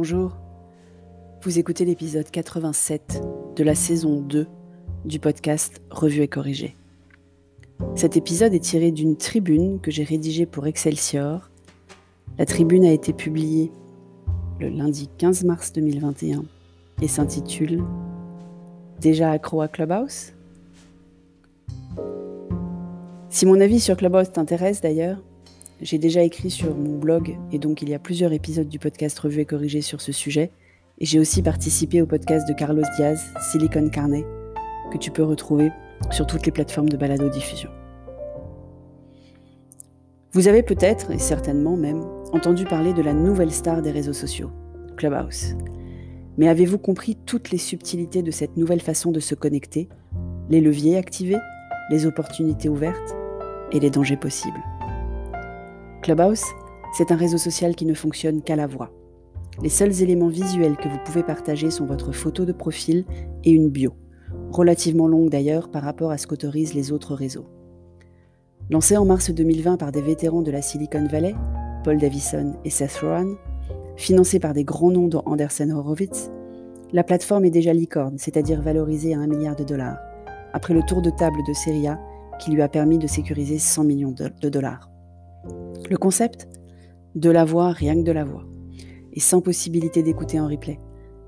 Bonjour, vous écoutez l'épisode 87 de la saison 2 du podcast Revue et Corrigé. Cet épisode est tiré d'une tribune que j'ai rédigée pour Excelsior. La tribune a été publiée le lundi 15 mars 2021 et s'intitule Déjà accro à Clubhouse? Si mon avis sur Clubhouse t'intéresse d'ailleurs, j'ai déjà écrit sur mon blog et donc il y a plusieurs épisodes du podcast Revue et Corrigé sur ce sujet. Et j'ai aussi participé au podcast de Carlos Diaz, Silicon Carnet, que tu peux retrouver sur toutes les plateformes de balado-diffusion. Vous avez peut-être, et certainement même, entendu parler de la nouvelle star des réseaux sociaux, Clubhouse. Mais avez-vous compris toutes les subtilités de cette nouvelle façon de se connecter, les leviers activés, les opportunités ouvertes? Et les dangers possibles? Clubhouse, c'est un réseau social qui ne fonctionne qu'à la voix. Les seuls éléments visuels que vous pouvez partager sont votre photo de profil et une bio, relativement longue d'ailleurs par rapport à ce qu'autorisent les autres réseaux. Lancé en mars 2020 par des vétérans de la Silicon Valley, Paul Davison et Seth Rowan, financé par des grands noms dont Anderson Horowitz, la plateforme est déjà licorne, c'est-à-dire valorisée à un milliard de dollars, après le tour de table de Seria qui lui a permis de sécuriser 100 millions de dollars. Le concept De la voix, rien que de la voix. Et sans possibilité d'écouter en replay.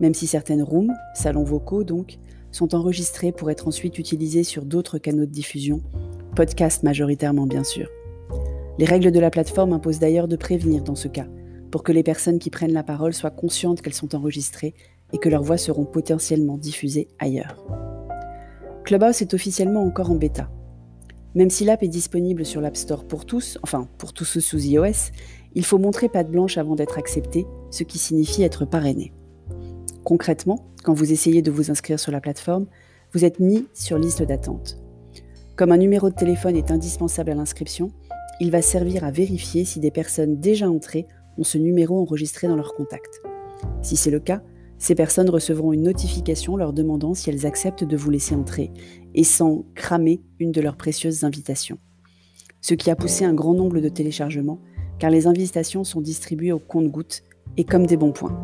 Même si certaines rooms, salons vocaux donc, sont enregistrés pour être ensuite utilisés sur d'autres canaux de diffusion, podcast majoritairement bien sûr. Les règles de la plateforme imposent d'ailleurs de prévenir dans ce cas, pour que les personnes qui prennent la parole soient conscientes qu'elles sont enregistrées et que leurs voix seront potentiellement diffusées ailleurs. Clubhouse est officiellement encore en bêta, même si l'app est disponible sur l'App Store pour tous, enfin pour tous ceux sous iOS, il faut montrer patte blanche avant d'être accepté, ce qui signifie être parrainé. Concrètement, quand vous essayez de vous inscrire sur la plateforme, vous êtes mis sur liste d'attente. Comme un numéro de téléphone est indispensable à l'inscription, il va servir à vérifier si des personnes déjà entrées ont ce numéro enregistré dans leur contact. Si c'est le cas, ces personnes recevront une notification leur demandant si elles acceptent de vous laisser entrer et sans cramer une de leurs précieuses invitations. Ce qui a poussé un grand nombre de téléchargements, car les invitations sont distribuées au compte-gouttes et comme des bons points.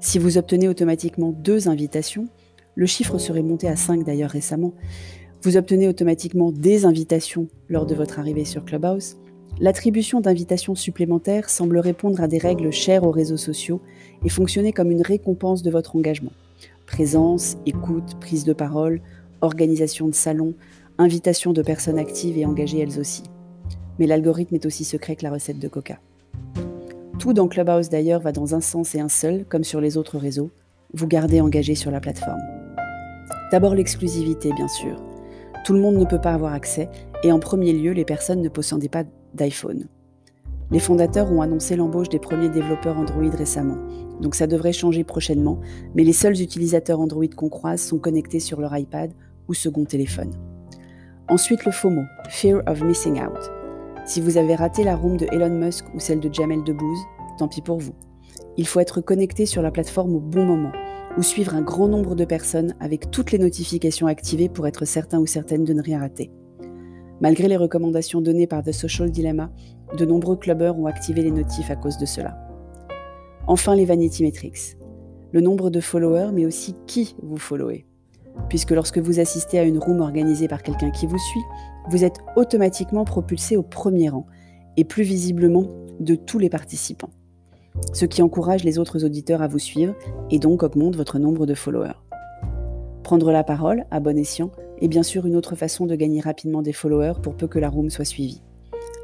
Si vous obtenez automatiquement deux invitations, le chiffre serait monté à 5 d'ailleurs récemment, vous obtenez automatiquement des invitations lors de votre arrivée sur Clubhouse, L'attribution d'invitations supplémentaires semble répondre à des règles chères aux réseaux sociaux et fonctionner comme une récompense de votre engagement. Présence, écoute, prise de parole, organisation de salons, invitation de personnes actives et engagées elles aussi. Mais l'algorithme est aussi secret que la recette de Coca. Tout dans Clubhouse d'ailleurs va dans un sens et un seul, comme sur les autres réseaux, vous gardez engagé sur la plateforme. D'abord l'exclusivité, bien sûr. Tout le monde ne peut pas avoir accès, et en premier lieu, les personnes ne possédaient pas d'iPhone. Les fondateurs ont annoncé l'embauche des premiers développeurs Android récemment, donc ça devrait changer prochainement, mais les seuls utilisateurs Android qu'on croise sont connectés sur leur iPad ou second téléphone. Ensuite le FOMO, Fear of Missing Out. Si vous avez raté la room de Elon Musk ou celle de Jamel Debbouze, tant pis pour vous. Il faut être connecté sur la plateforme au bon moment, ou suivre un grand nombre de personnes avec toutes les notifications activées pour être certain ou certaine de ne rien rater. Malgré les recommandations données par The Social Dilemma, de nombreux clubbers ont activé les notifs à cause de cela. Enfin, les vanity metrics. Le nombre de followers, mais aussi qui vous followez. Puisque lorsque vous assistez à une room organisée par quelqu'un qui vous suit, vous êtes automatiquement propulsé au premier rang, et plus visiblement de tous les participants. Ce qui encourage les autres auditeurs à vous suivre et donc augmente votre nombre de followers. Prendre la parole, à bon escient, est bien sûr une autre façon de gagner rapidement des followers pour peu que la room soit suivie.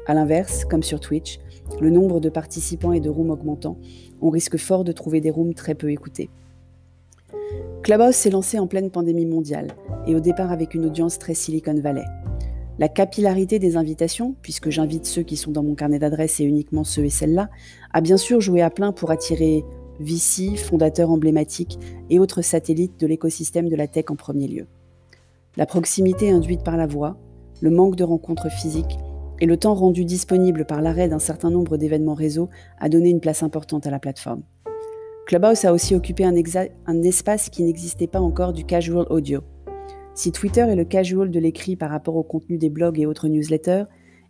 A l'inverse, comme sur Twitch, le nombre de participants et de rooms augmentant, on risque fort de trouver des rooms très peu écoutés. Clubhouse s'est lancé en pleine pandémie mondiale, et au départ avec une audience très Silicon Valley. La capillarité des invitations, puisque j'invite ceux qui sont dans mon carnet d'adresses et uniquement ceux et celles-là, a bien sûr joué à plein pour attirer VC, fondateur emblématique et autres satellites de l'écosystème de la tech en premier lieu. La proximité induite par la voix, le manque de rencontres physiques et le temps rendu disponible par l'arrêt d'un certain nombre d'événements réseau a donné une place importante à la plateforme. Clubhouse a aussi occupé un, un espace qui n'existait pas encore du casual audio. Si Twitter est le casual de l'écrit par rapport au contenu des blogs et autres newsletters,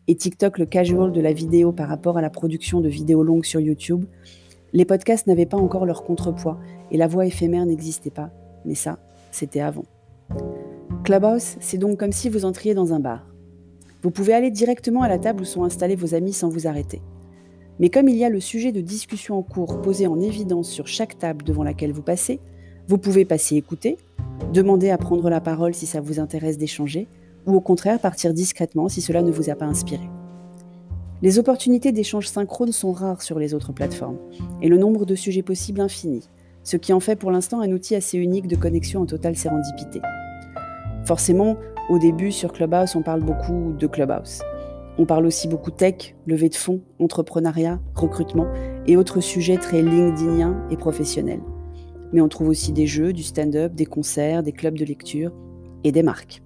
et TikTok le casual de la vidéo par rapport à la production de vidéos longues sur YouTube, Les podcasts n'avaient pas encore leur contrepoids et la voix éphémère n'existait pas, mais ça, c'était avant. Clubhouse, c'est donc comme si vous entriez dans un bar. Vous pouvez aller directement à la table où sont installés vos amis sans vous arrêter. Mais comme il y a le sujet de discussion en cours posé en évidence sur chaque table devant laquelle vous passez, vous pouvez passer écouter, demander à prendre la parole si ça vous intéresse d'échanger, ou au contraire partir discrètement si cela ne vous a pas inspiré. Les opportunités d'échange synchrone sont rares sur les autres plateformes, et le nombre de sujets possibles infini, ce qui en fait pour l'instant un outil assez unique de connexion en totale sérendipité. Forcément, au début sur Clubhouse, on parle beaucoup de Clubhouse. On parle aussi beaucoup tech, levée de fonds, entrepreneuriat, recrutement et autres sujets très LinkedIniens et professionnels. Mais on trouve aussi des jeux, du stand-up, des concerts, des clubs de lecture et des marques.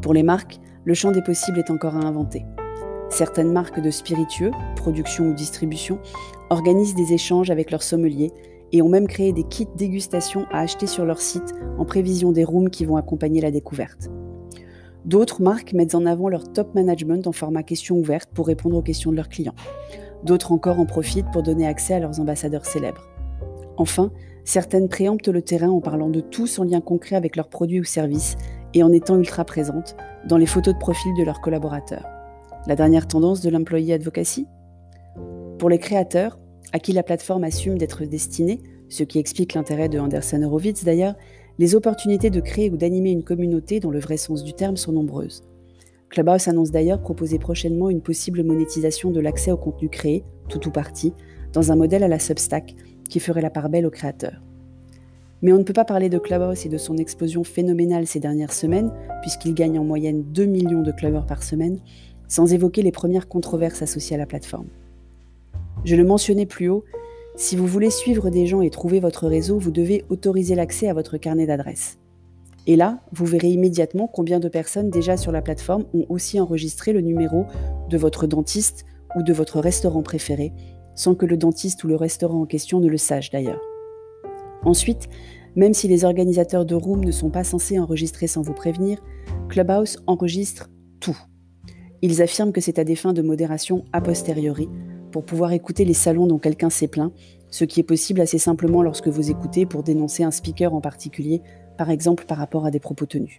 Pour les marques, le champ des possibles est encore à inventer. Certaines marques de spiritueux, production ou distribution, organisent des échanges avec leurs sommeliers et ont même créé des kits dégustation à acheter sur leur site en prévision des rooms qui vont accompagner la découverte. D'autres marques mettent en avant leur top management en format questions ouvertes pour répondre aux questions de leurs clients. D'autres encore en profitent pour donner accès à leurs ambassadeurs célèbres. Enfin, certaines préemptent le terrain en parlant de tout sans lien concret avec leurs produits ou services et en étant ultra présentes dans les photos de profil de leurs collaborateurs la dernière tendance de l'employee advocacy? Pour les créateurs, à qui la plateforme assume d'être destinée, ce qui explique l'intérêt de Anderson Horowitz d'ailleurs, les opportunités de créer ou d'animer une communauté dans le vrai sens du terme sont nombreuses. Clubhouse annonce d'ailleurs proposer prochainement une possible monétisation de l'accès au contenu créé, tout ou partie, dans un modèle à la Substack qui ferait la part belle aux créateurs. Mais on ne peut pas parler de Clubhouse et de son explosion phénoménale ces dernières semaines, puisqu'il gagne en moyenne 2 millions de clubbers par semaine, sans évoquer les premières controverses associées à la plateforme. Je le mentionnais plus haut, si vous voulez suivre des gens et trouver votre réseau, vous devez autoriser l'accès à votre carnet d'adresses. Et là, vous verrez immédiatement combien de personnes déjà sur la plateforme ont aussi enregistré le numéro de votre dentiste ou de votre restaurant préféré, sans que le dentiste ou le restaurant en question ne le sache d'ailleurs. Ensuite, même si les organisateurs de Room ne sont pas censés enregistrer sans vous prévenir, Clubhouse enregistre tout. Ils affirment que c'est à des fins de modération a posteriori, pour pouvoir écouter les salons dont quelqu'un s'est plaint, ce qui est possible assez simplement lorsque vous écoutez pour dénoncer un speaker en particulier, par exemple par rapport à des propos tenus.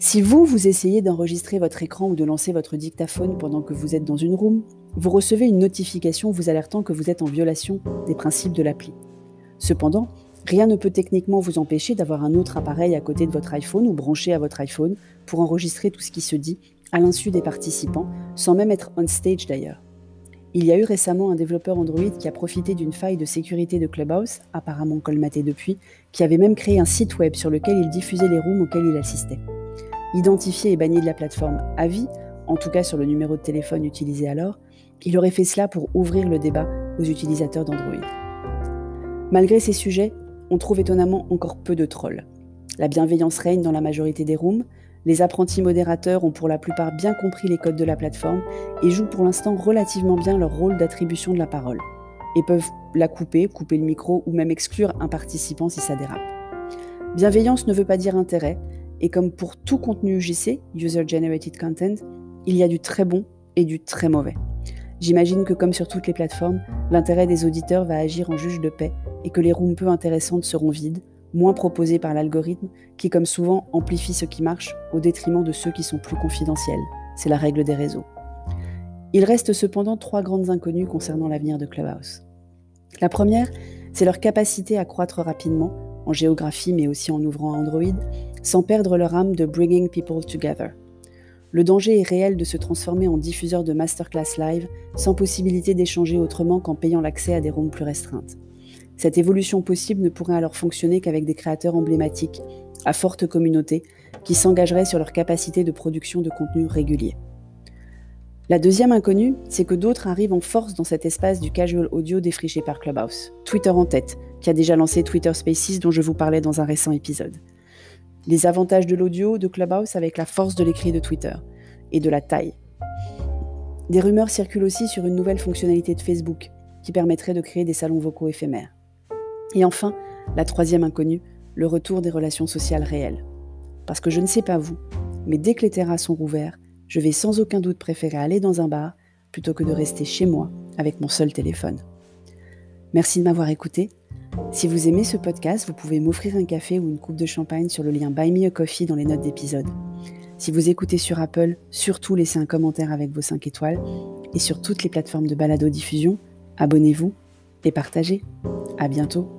Si vous, vous essayez d'enregistrer votre écran ou de lancer votre dictaphone pendant que vous êtes dans une room, vous recevez une notification vous alertant que vous êtes en violation des principes de l'appli. Cependant, rien ne peut techniquement vous empêcher d'avoir un autre appareil à côté de votre iPhone ou branché à votre iPhone pour enregistrer tout ce qui se dit à l'insu des participants, sans même être on stage d'ailleurs. Il y a eu récemment un développeur Android qui a profité d'une faille de sécurité de Clubhouse, apparemment colmatée depuis, qui avait même créé un site web sur lequel il diffusait les rooms auxquels il assistait. Identifié et banni de la plateforme à vie, en tout cas sur le numéro de téléphone utilisé alors, il aurait fait cela pour ouvrir le débat aux utilisateurs d'Android. Malgré ces sujets, on trouve étonnamment encore peu de trolls. La bienveillance règne dans la majorité des rooms, les apprentis modérateurs ont pour la plupart bien compris les codes de la plateforme et jouent pour l'instant relativement bien leur rôle d'attribution de la parole, et peuvent la couper, couper le micro ou même exclure un participant si ça dérape. Bienveillance ne veut pas dire intérêt, et comme pour tout contenu UGC, User Generated Content, il y a du très bon et du très mauvais. J'imagine que comme sur toutes les plateformes, l'intérêt des auditeurs va agir en juge de paix et que les rooms peu intéressantes seront vides, moins proposés par l'algorithme, qui comme souvent amplifie ce qui marche au détriment de ceux qui sont plus confidentiels. C'est la règle des réseaux. Il reste cependant trois grandes inconnues concernant l'avenir de Clubhouse. La première, c'est leur capacité à croître rapidement, en géographie mais aussi en ouvrant Android, sans perdre leur âme de bringing people together. Le danger est réel de se transformer en diffuseur de masterclass live sans possibilité d'échanger autrement qu'en payant l'accès à des rooms plus restreintes. Cette évolution possible ne pourrait alors fonctionner qu'avec des créateurs emblématiques, à forte communauté, qui s'engageraient sur leur capacité de production de contenu régulier. La deuxième inconnue, c'est que d'autres arrivent en force dans cet espace du casual audio défriché par Clubhouse, Twitter en tête, qui a déjà lancé Twitter Spaces dont je vous parlais dans un récent épisode. Les avantages de l'audio de Clubhouse avec la force de l'écrit de Twitter et de la taille. Des rumeurs circulent aussi sur une nouvelle fonctionnalité de Facebook qui permettrait de créer des salons vocaux éphémères. Et enfin, la troisième inconnue, le retour des relations sociales réelles. Parce que je ne sais pas vous, mais dès que les terrasses sont rouvertes, je vais sans aucun doute préférer aller dans un bar plutôt que de rester chez moi avec mon seul téléphone. Merci de m'avoir écouté. Si vous aimez ce podcast, vous pouvez m'offrir un café ou une coupe de champagne sur le lien Buy Me a Coffee dans les notes d'épisode. Si vous écoutez sur Apple, surtout laissez un commentaire avec vos 5 étoiles. Et sur toutes les plateformes de balado-diffusion, abonnez-vous et partagez. À bientôt.